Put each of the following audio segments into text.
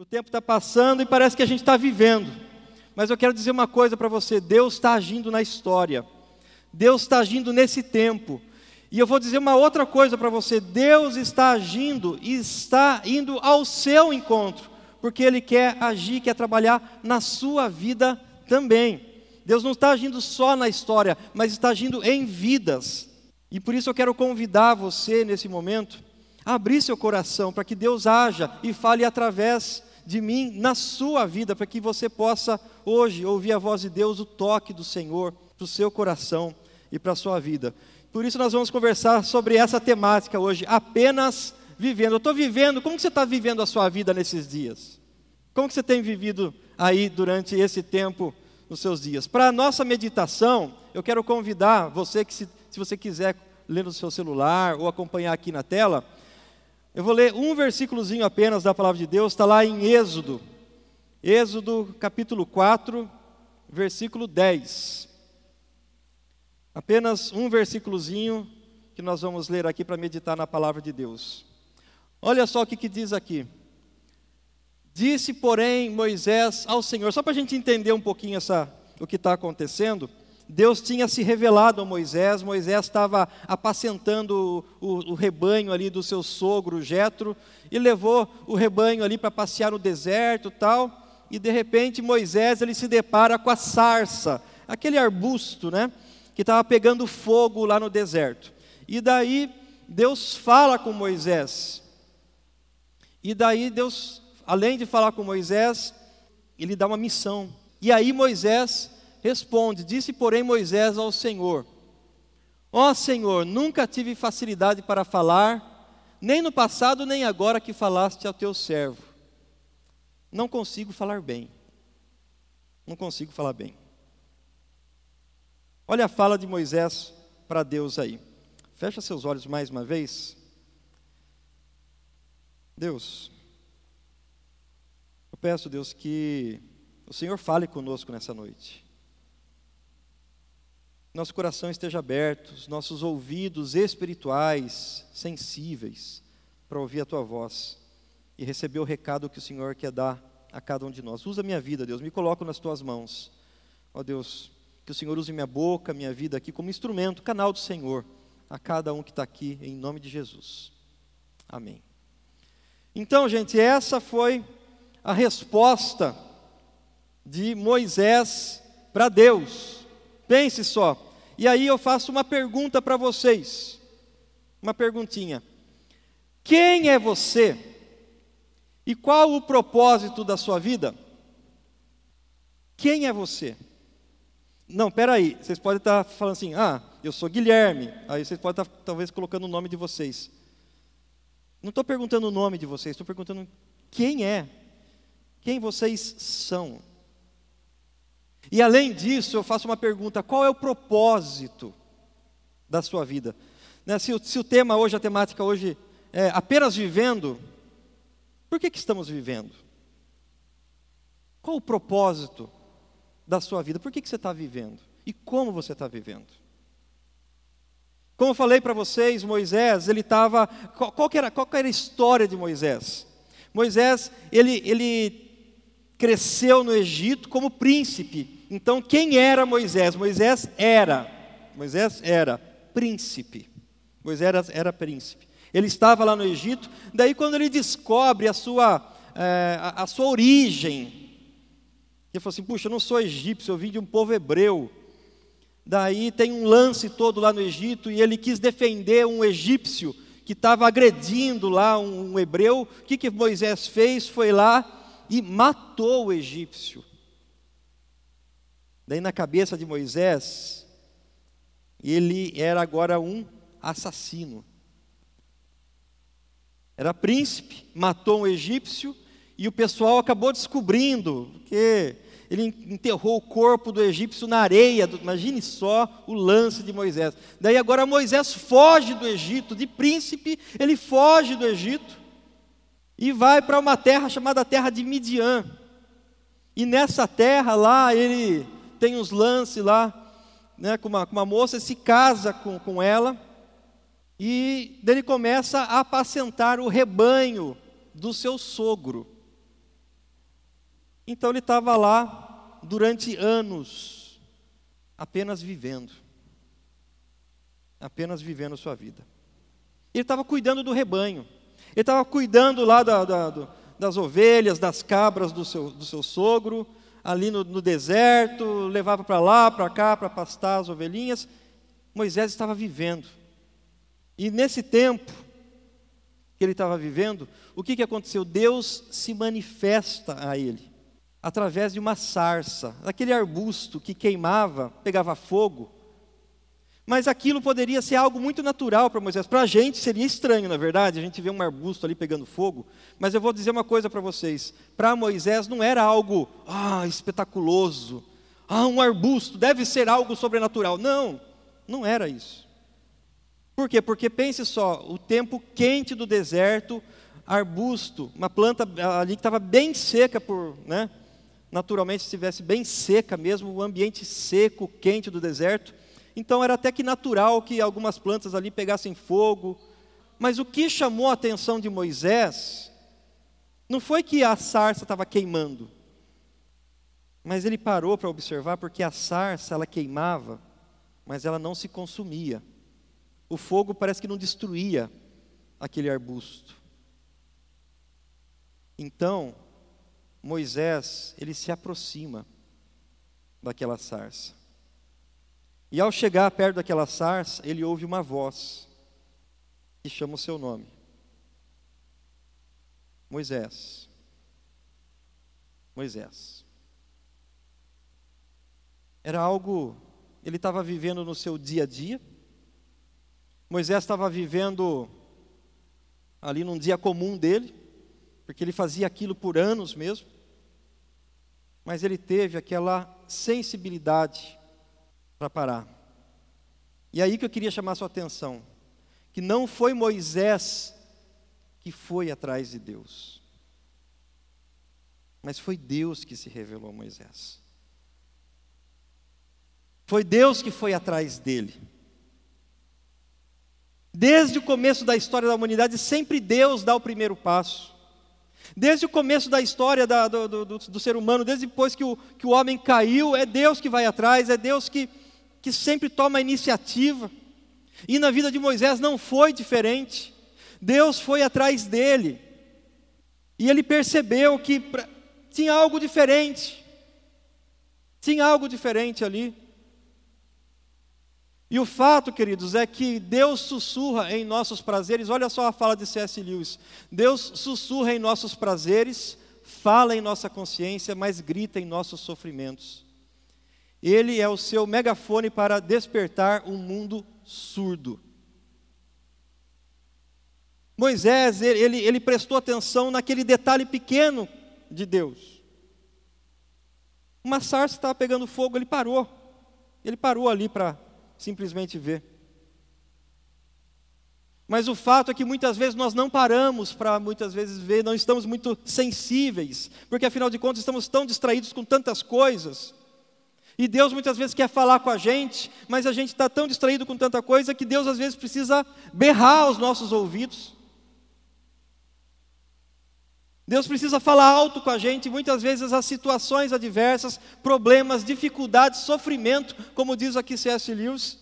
O tempo está passando e parece que a gente está vivendo. Mas eu quero dizer uma coisa para você: Deus está agindo na história. Deus está agindo nesse tempo. E eu vou dizer uma outra coisa para você: Deus está agindo e está indo ao seu encontro, porque Ele quer agir, quer trabalhar na sua vida também. Deus não está agindo só na história, mas está agindo em vidas. E por isso eu quero convidar você nesse momento a abrir seu coração para que Deus haja e fale através de mim na sua vida, para que você possa hoje ouvir a voz de Deus, o toque do Senhor para o seu coração e para a sua vida. Por isso nós vamos conversar sobre essa temática hoje, apenas vivendo. Eu estou vivendo, como você está vivendo a sua vida nesses dias? Como você tem vivido aí durante esse tempo nos seus dias? Para a nossa meditação, eu quero convidar você que se, se você quiser ler no seu celular ou acompanhar aqui na tela, eu vou ler um versículozinho apenas da palavra de Deus, está lá em Êxodo. Êxodo capítulo 4, versículo 10. Apenas um versículozinho que nós vamos ler aqui para meditar na palavra de Deus. Olha só o que, que diz aqui. Disse, porém, Moisés ao Senhor, só para a gente entender um pouquinho essa, o que está acontecendo. Deus tinha se revelado a Moisés, Moisés estava apacentando o, o, rebanho ali do seu sogro Jetro e levou o rebanho ali para passear no deserto tal, e de repente Moisés ele se depara com a sarça, aquele arbusto, né? que estava pegando fogo lá no deserto. E daí Deus fala com Moisés. E daí Deus, além de falar com Moisés, ele dá uma missão. E aí Moisés responde: Disse, porém, Moisés ao Senhor: Ó oh, Senhor, nunca tive facilidade para falar, nem no passado, nem agora que falaste ao teu servo. Não consigo falar bem. Não consigo falar bem. Olha a fala de Moisés para Deus aí. Fecha seus olhos mais uma vez. Deus, eu peço, Deus, que o Senhor fale conosco nessa noite. Nosso coração esteja aberto, os nossos ouvidos espirituais, sensíveis, para ouvir a tua voz e receber o recado que o Senhor quer dar a cada um de nós. Usa minha vida, Deus, me coloco nas tuas mãos. Ó Deus, que o Senhor use minha boca, minha vida aqui como instrumento, canal do Senhor, a cada um que está aqui, em nome de Jesus. Amém. Então, gente, essa foi a resposta de Moisés para Deus. Pense só. E aí eu faço uma pergunta para vocês. Uma perguntinha. Quem é você? E qual o propósito da sua vida? Quem é você? Não, peraí, vocês podem estar falando assim, ah, eu sou Guilherme. Aí vocês podem estar talvez colocando o nome de vocês. Não estou perguntando o nome de vocês, estou perguntando quem é, quem vocês são. E além disso, eu faço uma pergunta: qual é o propósito da sua vida? Né, se, o, se, o, tema hoje, a temática hoje é apenas vivendo, por que, que estamos vivendo? Qual o propósito da sua vida. Por que, que você está vivendo? E como você está vivendo? Como eu falei para vocês, Moisés, ele estava. Qual, qual, era, qual era a história de Moisés? Moisés, ele, ele cresceu no Egito como príncipe. Então, quem era Moisés? Moisés era. Moisés era príncipe. Moisés era, era príncipe. Ele estava lá no Egito. Daí, quando ele descobre a sua, é, a, a sua origem, ele falou assim: puxa, eu não sou egípcio, eu vim de um povo hebreu. Daí tem um lance todo lá no Egito e ele quis defender um egípcio que estava agredindo lá um, um hebreu. O que, que Moisés fez? Foi lá e matou o egípcio. Daí na cabeça de Moisés, ele era agora um assassino. Era príncipe, matou um egípcio e o pessoal acabou descobrindo que ele enterrou o corpo do egípcio na areia. Imagine só o lance de Moisés. Daí agora Moisés foge do Egito, de príncipe, ele foge do Egito e vai para uma terra chamada terra de Midian. E nessa terra lá, ele tem uns lances lá, né, com, uma, com uma moça, se casa com, com ela, e ele começa a apacentar o rebanho do seu sogro. Então ele estava lá durante anos, apenas vivendo. Apenas vivendo sua vida. Ele estava cuidando do rebanho. Ele estava cuidando lá da, da, das ovelhas, das cabras do seu, do seu sogro, ali no, no deserto, levava para lá, para cá, para pastar as ovelhinhas. Moisés estava vivendo. E nesse tempo que ele estava vivendo, o que, que aconteceu? Deus se manifesta a ele através de uma sarça, daquele arbusto que queimava, pegava fogo. Mas aquilo poderia ser algo muito natural para Moisés. Para a gente seria estranho, na verdade, a gente vê um arbusto ali pegando fogo. Mas eu vou dizer uma coisa para vocês: para Moisés não era algo ah, espetaculoso. Ah, um arbusto deve ser algo sobrenatural. Não, não era isso. Por quê? Porque pense só: o tempo quente do deserto, arbusto, uma planta ali que estava bem seca por, né? Naturalmente, se estivesse bem seca mesmo, o ambiente seco, quente do deserto, então era até que natural que algumas plantas ali pegassem fogo. Mas o que chamou a atenção de Moisés não foi que a sarça estava queimando. Mas ele parou para observar porque a sarça ela queimava, mas ela não se consumia. O fogo parece que não destruía aquele arbusto. Então, Moisés, ele se aproxima daquela sarça. E ao chegar perto daquela sarça, ele ouve uma voz que chama o seu nome: Moisés. Moisés. Era algo, ele estava vivendo no seu dia a dia. Moisés estava vivendo ali num dia comum dele, porque ele fazia aquilo por anos mesmo. Mas ele teve aquela sensibilidade para parar. E aí que eu queria chamar sua atenção, que não foi Moisés que foi atrás de Deus, mas foi Deus que se revelou a Moisés. Foi Deus que foi atrás dele. Desde o começo da história da humanidade, sempre Deus dá o primeiro passo. Desde o começo da história da, do, do, do, ser humano, desde depois que o, que o homem caiu, é Deus que vai atrás, é Deus que, que sempre toma a iniciativa. E na vida de Moisés não foi diferente. Deus foi atrás dele. E ele percebeu que tinha algo diferente. Tinha algo diferente ali. E o fato, queridos, é que Deus sussurra em nossos prazeres. Olha só a fala de C.S. Lewis. Deus sussurra em nossos prazeres, fala em nossa consciência, mas grita em nossos sofrimentos. Ele é o seu megafone para despertar um mundo surdo. Moisés, ele, ele prestou atenção naquele detalhe pequeno de Deus. Uma sarça estava pegando fogo, ele parou. Ele parou ali para simplesmente ver. Mas o fato é que muitas vezes nós não paramos para muitas vezes ver, não estamos muito sensíveis, porque afinal de contas estamos tão distraídos com tantas coisas. E Deus muitas vezes quer falar com a gente, mas a gente está tão distraído com tanta coisa que Deus às vezes precisa berrar aos nossos ouvidos. Deus precisa falar alto com a gente, muitas vezes as situações adversas, problemas, dificuldades, sofrimento, como diz aqui C.S. Lewis.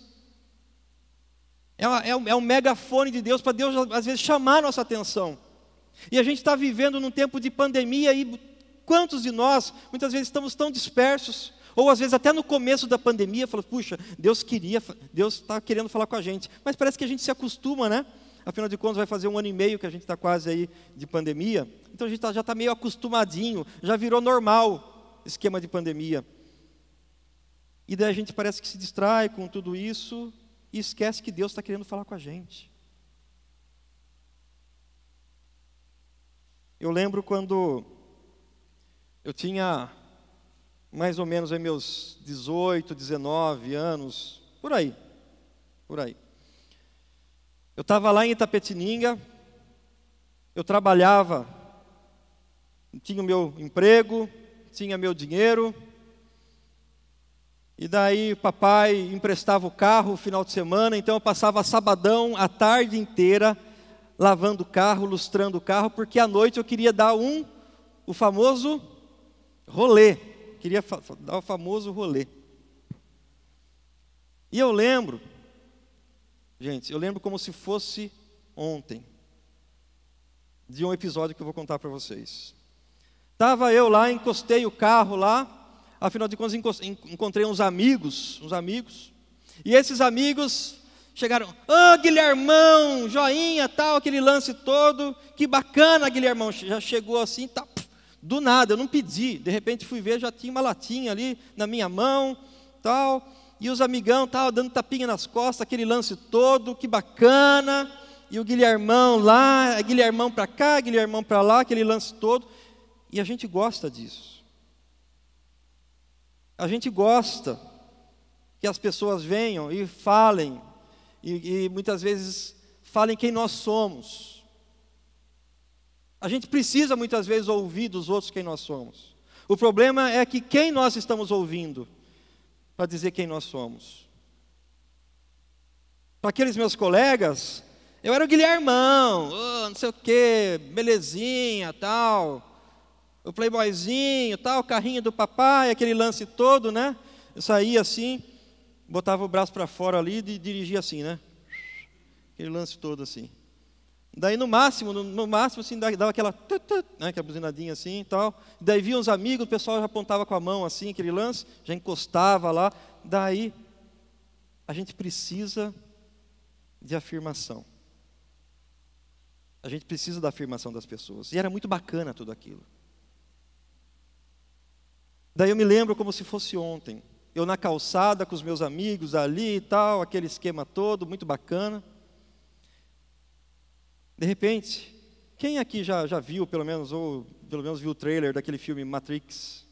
É, uma, é, um, é um megafone de Deus para Deus, às vezes, chamar nossa atenção. E a gente está vivendo num tempo de pandemia e quantos de nós, muitas vezes, estamos tão dispersos, ou às vezes até no começo da pandemia, falou, puxa, Deus queria, Deus está querendo falar com a gente. Mas parece que a gente se acostuma, né? Afinal de contas, vai fazer um ano e meio que a gente está quase aí de pandemia. Então a gente tá, já está meio acostumadinho, já virou normal esquema de pandemia. E daí a gente parece que se distrai com tudo isso e esquece que Deus está querendo falar com a gente. Eu lembro quando eu tinha mais ou menos aí meus 18, 19 anos, por aí, por aí. Eu estava lá em Itapetininga, eu trabalhava, tinha o meu emprego, tinha meu dinheiro, e daí papai emprestava o carro no final de semana, então eu passava sabadão a tarde inteira lavando o carro, lustrando o carro, porque à noite eu queria dar um, o famoso Rolê. Queria dar o famoso rolê. E eu lembro, gente, eu lembro como se fosse ontem, de um episódio que eu vou contar para vocês. Estava eu lá, encostei o carro lá, afinal de contas encontrei uns amigos, uns amigos, e esses amigos chegaram, ô oh, Guilhermão, joinha, tal, aquele lance todo, que bacana, Guilhermão, já chegou assim, tá, do nada, eu não pedi, de repente fui ver, já tinha uma latinha ali na minha mão, tal, e os amigão tal, dando tapinha nas costas, aquele lance todo, que bacana, e o Guilhermão lá, Guilhermão para cá, Guilhermão para lá, aquele lance todo, e a gente gosta disso. A gente gosta que as pessoas venham e falem, e, e muitas vezes falem quem nós somos. A gente precisa muitas vezes ouvir dos outros quem nós somos. O problema é que quem nós estamos ouvindo para dizer quem nós somos. Para aqueles meus colegas, eu era o Guilhermão, oh, não sei o quê, belezinha, tal o playboyzinho, tal, carrinho do papai, aquele lance todo, né? Eu saía assim, botava o braço para fora ali e dirigia assim, né? Aquele lance todo assim. Daí no máximo, no, no máximo assim, dava aquela, tut, tut, né, aquela buzinadinha assim e tal. Daí via uns amigos, o pessoal já apontava com a mão assim, aquele lance, já encostava lá. Daí a gente precisa de afirmação. A gente precisa da afirmação das pessoas. E era muito bacana tudo aquilo. Daí eu me lembro como se fosse ontem. Eu na calçada com os meus amigos ali e tal, aquele esquema todo, muito bacana. De repente, quem aqui já, já viu, pelo menos, ou pelo menos viu o trailer daquele filme Matrix?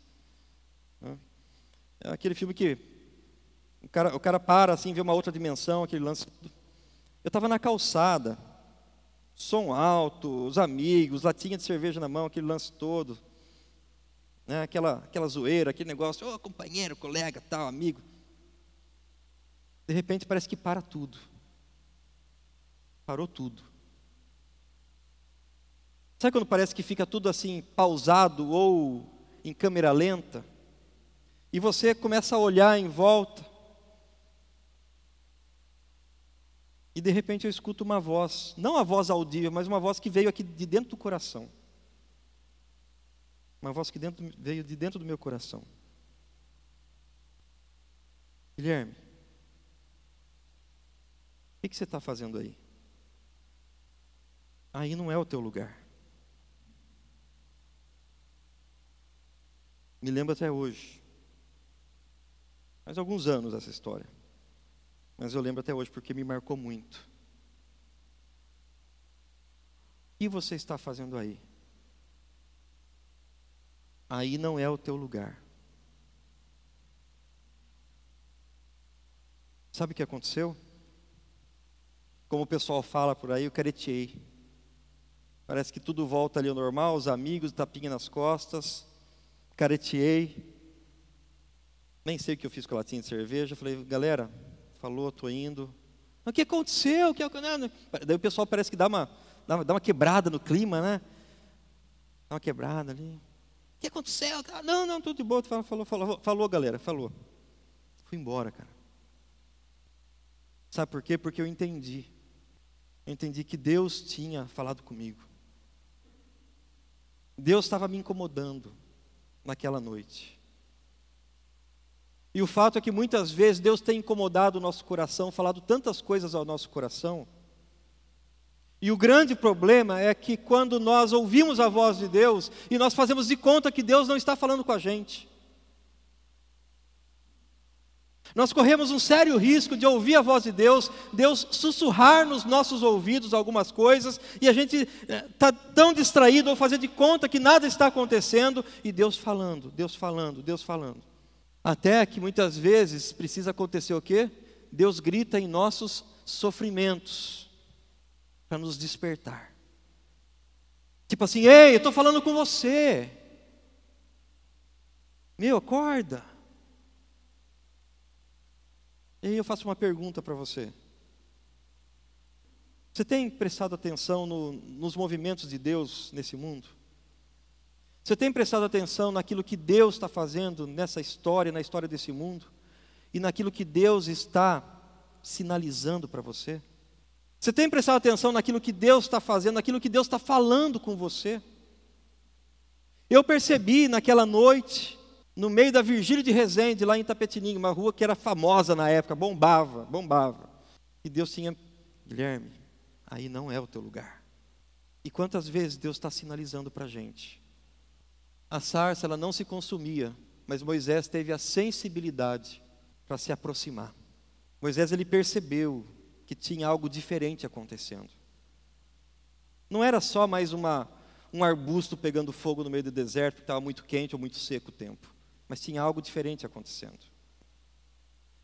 É aquele filme que o cara, o cara para assim, vê uma outra dimensão, aquele lance. Eu estava na calçada, som alto, os amigos, latinha de cerveja na mão, aquele lance todo né, aquela, aquela zoeira, aquele negócio, ô oh, companheiro, colega, tal, amigo. De repente parece que para tudo. Parou tudo. Sabe quando parece que fica tudo assim pausado ou em câmera lenta? E você começa a olhar em volta. E de repente eu escuto uma voz, não a voz audível, mas uma voz que veio aqui de dentro do coração. Uma voz que dentro, veio de dentro do meu coração. Guilherme, o que, que você está fazendo aí? Aí não é o teu lugar. Me lembro até hoje. Faz alguns anos essa história. Mas eu lembro até hoje porque me marcou muito. O que você está fazendo aí? aí não é o teu lugar. Sabe o que aconteceu? Como o pessoal fala por aí, eu careteei. Parece que tudo volta ali ao normal, os amigos, tapinha nas costas. Careteei. Nem sei o que eu fiz com a latinha de cerveja. Falei, galera, falou, estou indo. O que aconteceu? O que... Daí o pessoal parece que dá uma, dá uma quebrada no clima, né? Dá uma quebrada ali que aconteceu? Não, não, tudo de boa. Falou, falou, falou, falou, galera, falou. Fui embora, cara. Sabe por quê? Porque eu entendi. Eu entendi que Deus tinha falado comigo. Deus estava me incomodando naquela noite. E o fato é que muitas vezes Deus tem incomodado o nosso coração, falado tantas coisas ao nosso coração, e o grande problema é que quando nós ouvimos a voz de Deus e nós fazemos de conta que Deus não está falando com a gente. Nós corremos um sério risco de ouvir a voz de Deus, Deus sussurrar nos nossos ouvidos algumas coisas, e a gente está eh, tão distraído ou fazer de conta que nada está acontecendo, e Deus falando, Deus falando, Deus falando. Até que muitas vezes precisa acontecer o quê? Deus grita em nossos sofrimentos para nos despertar. Tipo assim, ei, eu estou falando com você. Meu, acorda. E aí eu faço uma pergunta para você. Você tem prestado atenção no, nos movimentos de Deus nesse mundo? Você tem prestado atenção naquilo que Deus está fazendo nessa história, na história desse mundo? E naquilo que Deus está sinalizando para você? Você tem prestado atenção naquilo que Deus está fazendo, naquilo que Deus está falando com você? Eu percebi naquela noite, no meio da Virgília de Resende, lá em Tapetininho, uma rua que era famosa na época, bombava, bombava. E Deus tinha, Guilherme, aí não é o teu lugar. E quantas vezes Deus está sinalizando para a gente? A sarça ela não se consumia, mas Moisés teve a sensibilidade para se aproximar. Moisés ele percebeu que tinha algo diferente acontecendo. Não era só mais uma, um arbusto pegando fogo no meio do deserto, porque estava muito quente ou muito seco o tempo, mas tinha algo diferente acontecendo.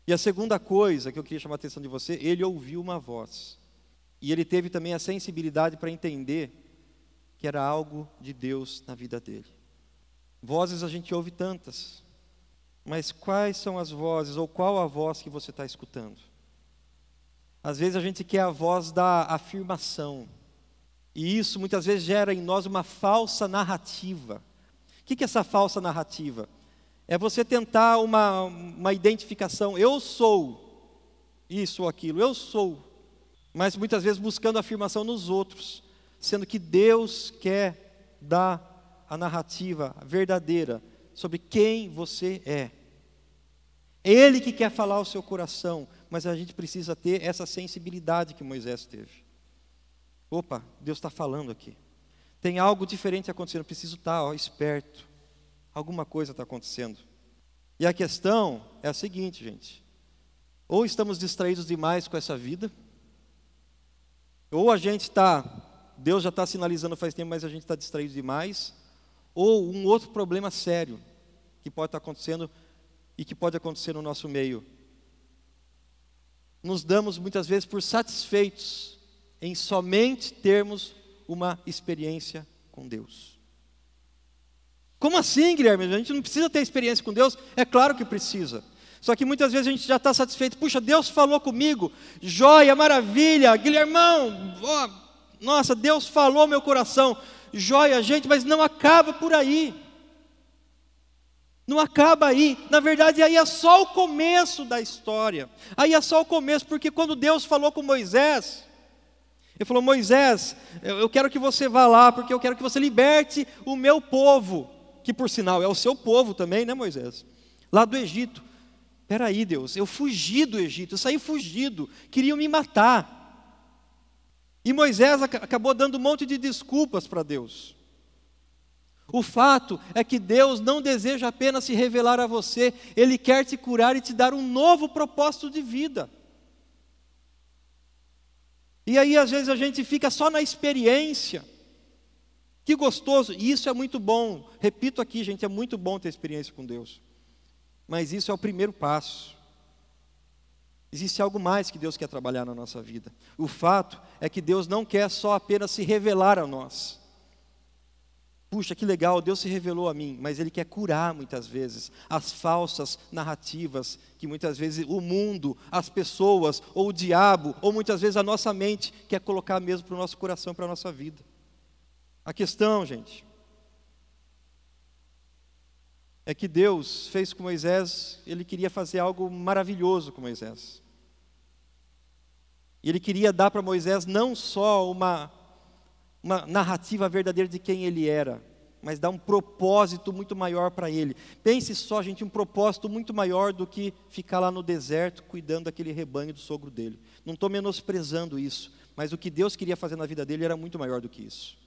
E a segunda coisa que eu queria chamar a atenção de você, ele ouviu uma voz. E ele teve também a sensibilidade para entender que era algo de Deus na vida dele. Vozes a gente ouve tantas, mas quais são as vozes, ou qual a voz que você está escutando? Às vezes a gente quer a voz da afirmação, e isso muitas vezes gera em nós uma falsa narrativa. O que é essa falsa narrativa? É você tentar uma, uma identificação, eu sou isso ou aquilo, eu sou, mas muitas vezes buscando afirmação nos outros, sendo que Deus quer dar a narrativa verdadeira sobre quem você é. Ele que quer falar ao seu coração, mas a gente precisa ter essa sensibilidade que Moisés teve. Opa, Deus está falando aqui. Tem algo diferente acontecendo, preciso estar ó, esperto. Alguma coisa está acontecendo. E a questão é a seguinte, gente. Ou estamos distraídos demais com essa vida, ou a gente está, Deus já está sinalizando faz tempo, mas a gente está distraído demais, ou um outro problema sério que pode estar acontecendo e que pode acontecer no nosso meio. Nos damos muitas vezes por satisfeitos em somente termos uma experiência com Deus. Como assim, Guilherme? A gente não precisa ter experiência com Deus? É claro que precisa. Só que muitas vezes a gente já está satisfeito. Puxa, Deus falou comigo, joia, maravilha, Guilhermão, oh, nossa, Deus falou meu coração joia, gente, mas não acaba por aí. Não acaba aí. Na verdade, aí é só o começo da história. Aí é só o começo, porque quando Deus falou com Moisés, ele falou: Moisés, eu quero que você vá lá, porque eu quero que você liberte o meu povo, que por sinal é o seu povo também, né, Moisés? Lá do Egito. Espera aí, Deus, eu fugi do Egito, eu saí fugido, queriam me matar. E Moisés acabou dando um monte de desculpas para Deus. O fato é que Deus não deseja apenas se revelar a você, Ele quer te curar e te dar um novo propósito de vida. E aí, às vezes, a gente fica só na experiência. Que gostoso, e isso é muito bom. Repito aqui, gente, é muito bom ter experiência com Deus. Mas isso é o primeiro passo. Existe algo mais que Deus quer trabalhar na nossa vida. O fato é que Deus não quer só apenas se revelar a nós. Puxa, que legal, Deus se revelou a mim, mas Ele quer curar muitas vezes as falsas narrativas que muitas vezes o mundo, as pessoas, ou o diabo, ou muitas vezes a nossa mente quer colocar mesmo para o nosso coração, para a nossa vida. A questão, gente, é que Deus fez com Moisés, ele queria fazer algo maravilhoso com Moisés. E ele queria dar para Moisés não só uma, uma narrativa verdadeira de quem ele era, mas dar um propósito muito maior para ele. Pense só, gente, um propósito muito maior do que ficar lá no deserto cuidando daquele rebanho do sogro dele. Não estou menosprezando isso, mas o que Deus queria fazer na vida dele era muito maior do que isso.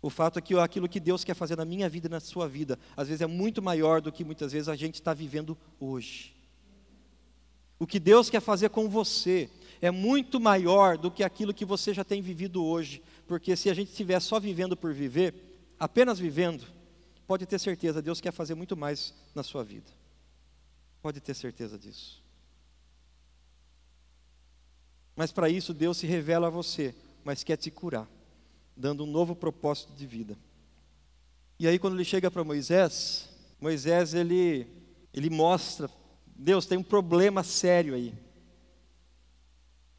O fato é que aquilo que Deus quer fazer na minha vida e na sua vida, às vezes é muito maior do que muitas vezes a gente está vivendo hoje. O que Deus quer fazer com você é muito maior do que aquilo que você já tem vivido hoje. Porque se a gente estiver só vivendo por viver, apenas vivendo, pode ter certeza, Deus quer fazer muito mais na sua vida. Pode ter certeza disso. Mas para isso Deus se revela a você, mas quer te curar, dando um novo propósito de vida. E aí quando ele chega para Moisés, Moisés ele ele mostra, Deus tem um problema sério aí.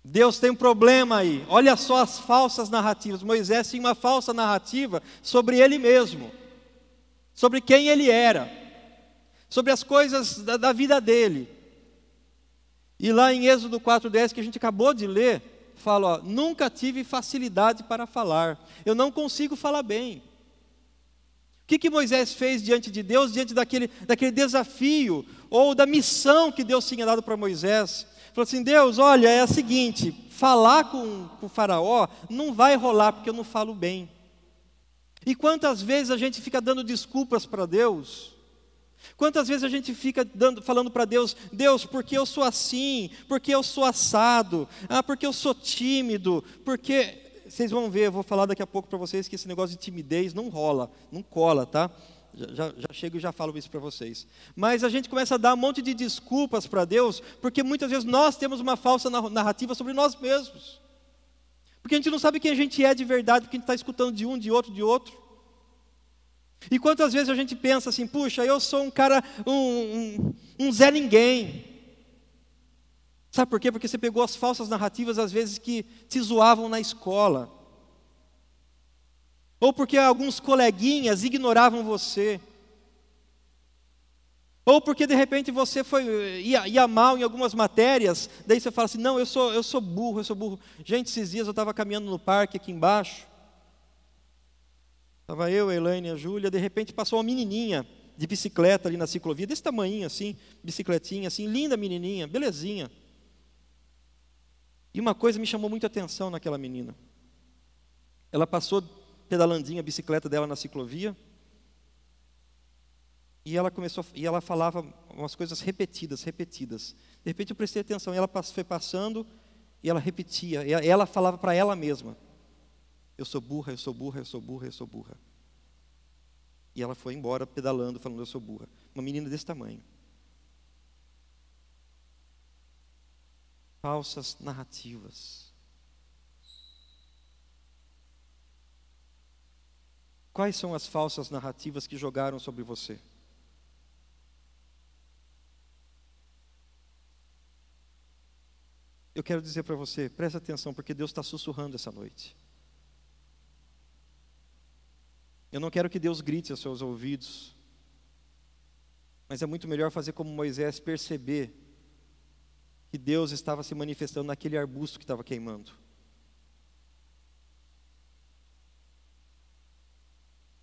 Deus tem um problema aí. Olha só as falsas narrativas. Moisés tinha uma falsa narrativa sobre ele mesmo. sobre quem ele era, sobre as coisas da, da vida dele. E lá em Êxodo 4,10, que a gente acabou de ler, fala: ó, nunca tive facilidade para falar, eu não consigo falar bem. O que, que Moisés fez diante de Deus, diante daquele, daquele desafio, ou da missão que Deus tinha dado para Moisés? Falou assim: Deus, olha, é o seguinte, falar com, com o Faraó não vai rolar, porque eu não falo bem. E quantas vezes a gente fica dando desculpas para Deus? Quantas vezes a gente fica dando, falando para Deus, Deus, porque eu sou assim, porque eu sou assado, ah, porque eu sou tímido, porque. Vocês vão ver, eu vou falar daqui a pouco para vocês que esse negócio de timidez não rola, não cola, tá? Já, já, chego e já falo isso para vocês. Mas a gente começa a dar um monte de desculpas para Deus, porque muitas vezes nós temos uma falsa narrativa sobre nós mesmos. Porque a gente não sabe quem a gente é de verdade, porque a gente está escutando de um, de outro, de outro. E quantas vezes a gente pensa assim, puxa, eu sou um cara, um, um, um Zé Ninguém. Sabe por quê? Porque você pegou as falsas narrativas, às vezes, que te zoavam na escola. Ou porque alguns coleguinhas ignoravam você. Ou porque de repente você foi, ia, ia, mal em algumas matérias, daí você fala assim, não, eu sou, eu sou burro, eu sou burro. Gente, esses dias eu estava caminhando no parque aqui embaixo, Estava eu, a Elaine a Júlia, de repente passou uma menininha de bicicleta ali na ciclovia, desse tamanho assim, bicicletinha assim, linda menininha, belezinha. E uma coisa me chamou muita atenção naquela menina. Ela passou pedalandinha a bicicleta dela na ciclovia, e ela começou, e ela falava umas coisas repetidas, repetidas. De repente eu prestei atenção, e ela foi passando, e ela repetia, ela falava para ela mesma. Eu sou burra, eu sou burra, eu sou burra, eu sou burra. E ela foi embora pedalando, falando: Eu sou burra. Uma menina desse tamanho. Falsas narrativas. Quais são as falsas narrativas que jogaram sobre você? Eu quero dizer para você, preste atenção, porque Deus está sussurrando essa noite. Eu não quero que Deus grite aos seus ouvidos, mas é muito melhor fazer como Moisés perceber que Deus estava se manifestando naquele arbusto que estava queimando.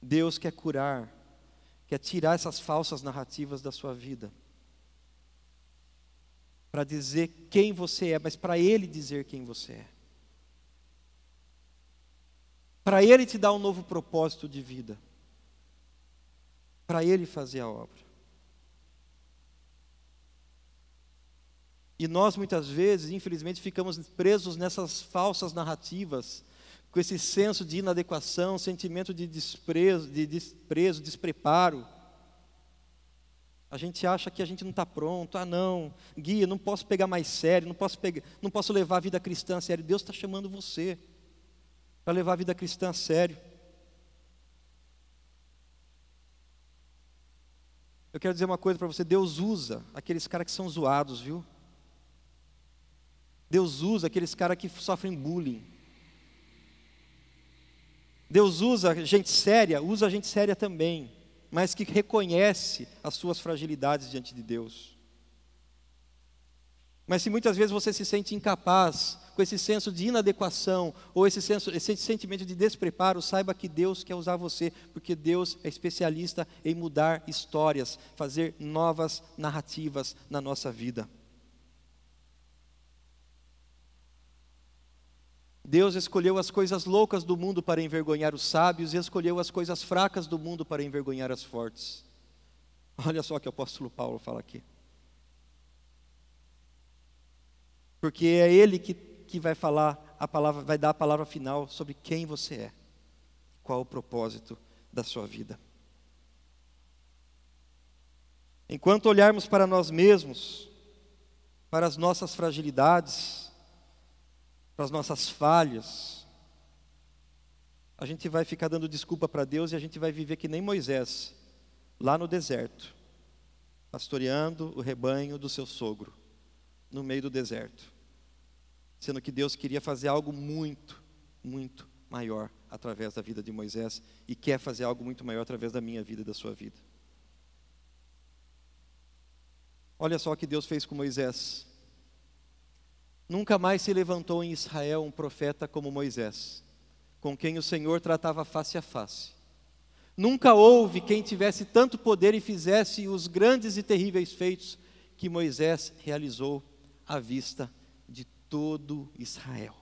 Deus quer curar, quer tirar essas falsas narrativas da sua vida. Para dizer quem você é, mas para Ele dizer quem você é para Ele te dar um novo propósito de vida, para Ele fazer a obra. E nós muitas vezes, infelizmente, ficamos presos nessas falsas narrativas, com esse senso de inadequação, sentimento de desprezo, de desprezo, despreparo. A gente acha que a gente não está pronto. Ah, não, guia, não posso pegar mais sério, não posso, pegar, não posso levar a vida cristã a sério. Deus está chamando você para levar a vida cristã a sério. Eu quero dizer uma coisa para você: Deus usa aqueles caras que são zoados, viu? Deus usa aqueles caras que sofrem bullying. Deus usa gente séria, usa gente séria também, mas que reconhece as suas fragilidades diante de Deus. Mas se muitas vezes você se sente incapaz, com esse senso de inadequação, ou esse, senso, esse sentimento de despreparo, saiba que Deus quer usar você, porque Deus é especialista em mudar histórias, fazer novas narrativas na nossa vida. Deus escolheu as coisas loucas do mundo para envergonhar os sábios e escolheu as coisas fracas do mundo para envergonhar as fortes. Olha só o que o apóstolo Paulo fala aqui. Porque é Ele que, que vai falar a palavra, vai dar a palavra final sobre quem você é, qual o propósito da sua vida. Enquanto olharmos para nós mesmos, para as nossas fragilidades, para as nossas falhas, a gente vai ficar dando desculpa para Deus e a gente vai viver que nem Moisés, lá no deserto, pastoreando o rebanho do seu sogro, no meio do deserto sendo que Deus queria fazer algo muito, muito maior através da vida de Moisés e quer fazer algo muito maior através da minha vida e da sua vida. Olha só o que Deus fez com Moisés. Nunca mais se levantou em Israel um profeta como Moisés, com quem o Senhor tratava face a face. Nunca houve quem tivesse tanto poder e fizesse os grandes e terríveis feitos que Moisés realizou à vista de todo Israel.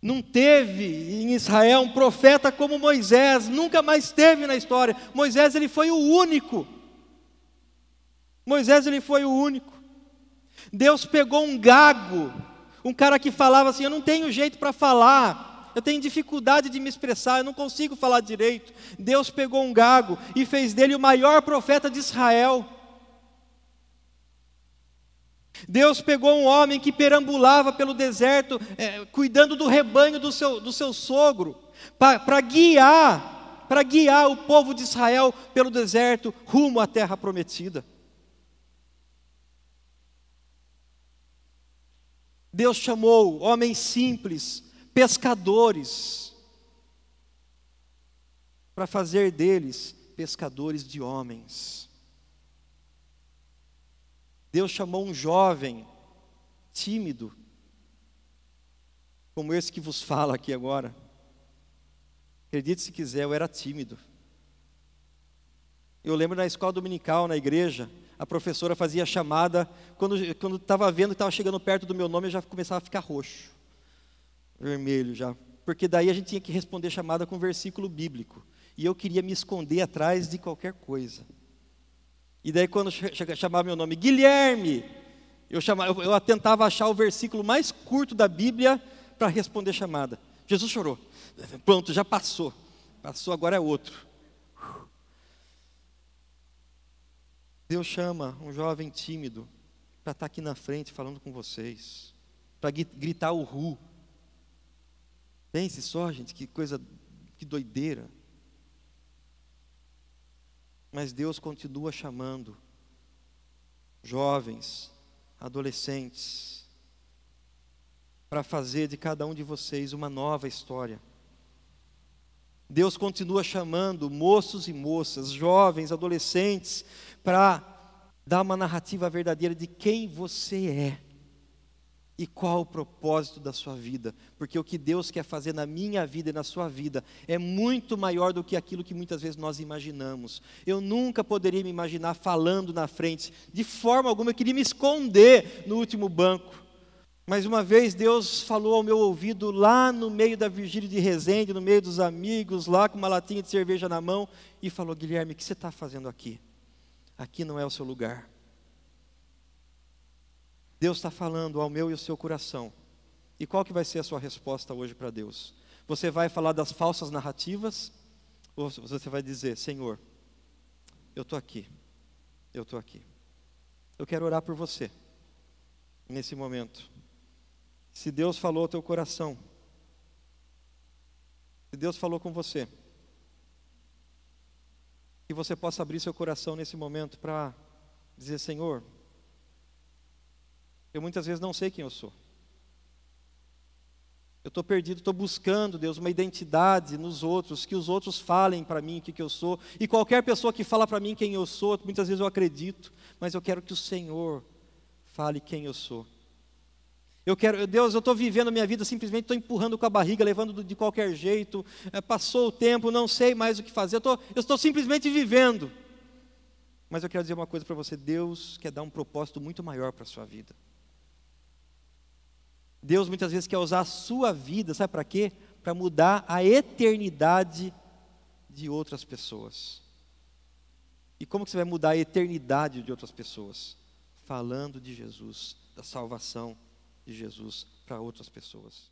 Não teve em Israel um profeta como Moisés, nunca mais teve na história. Moisés ele foi o único. Moisés ele foi o único. Deus pegou um gago, um cara que falava assim: "Eu não tenho jeito para falar, eu tenho dificuldade de me expressar, eu não consigo falar direito". Deus pegou um gago e fez dele o maior profeta de Israel. Deus pegou um homem que perambulava pelo deserto, é, cuidando do rebanho do seu, do seu sogro, para guiar, para guiar o povo de Israel pelo deserto rumo à terra prometida. Deus chamou homens simples, pescadores, para fazer deles pescadores de homens. Deus chamou um jovem tímido, como esse que vos fala aqui agora. Acredite se quiser, eu era tímido. Eu lembro na escola dominical, na igreja, a professora fazia chamada, quando estava vendo que estava chegando perto do meu nome, eu já começava a ficar roxo, vermelho já. Porque daí a gente tinha que responder chamada com versículo bíblico. E eu queria me esconder atrás de qualquer coisa. E daí, quando chamava meu nome, Guilherme, eu, chamava, eu, tentava achar o versículo mais curto da Bíblia para responder chamada. Jesus chorou. Pronto, já passou. Passou, agora é outro. Deus chama um jovem tímido para estar tá aqui na frente falando com vocês, para gritar o ru. Pense só, gente, que coisa, que doideira. Mas Deus continua chamando jovens, adolescentes, para fazer de cada um de vocês uma nova história. Deus continua chamando moços e moças, jovens, adolescentes, para dar uma narrativa verdadeira de quem você é e qual o propósito da sua vida, porque o que Deus quer fazer na minha vida e na sua vida é muito maior do que aquilo que muitas vezes nós imaginamos. Eu nunca poderia me imaginar falando na frente, de forma alguma, eu queria me esconder no último banco. Mas uma vez Deus falou ao meu ouvido lá no meio da vigília de Resende, no meio dos amigos, lá com uma latinha de cerveja na mão, e falou: Guilherme, o que você está fazendo aqui? Aqui não é o seu lugar. Deus está falando ao meu e ao seu coração. E qual que vai ser a sua resposta hoje para Deus? Você vai falar das falsas narrativas? Ou você vai dizer, Senhor, eu estou aqui, eu estou aqui. Eu quero orar por você, nesse momento. Se Deus falou ao teu coração, se Deus falou com você, que você possa abrir seu coração nesse momento para dizer, Senhor, eu muitas vezes não sei quem eu sou. Eu estou perdido, estou buscando, Deus, uma identidade nos outros, que os outros falem para mim o que, que eu sou. E qualquer pessoa que fala para mim quem eu sou, muitas vezes eu acredito, mas eu quero que o Senhor fale quem eu sou. Eu quero, Deus, eu estou vivendo a minha vida, simplesmente estou empurrando com a barriga, levando de qualquer jeito, é, passou o tempo, não sei mais o que fazer, eu, estou simplesmente vivendo. Mas eu quero dizer uma coisa para você: Deus quer dar um propósito muito maior para a sua vida. Deus muitas vezes quer usar a sua vida, sabe para quê? Para mudar a eternidade de outras pessoas. E como que você vai mudar a eternidade de outras pessoas? Falando de Jesus, da salvação de Jesus para outras pessoas.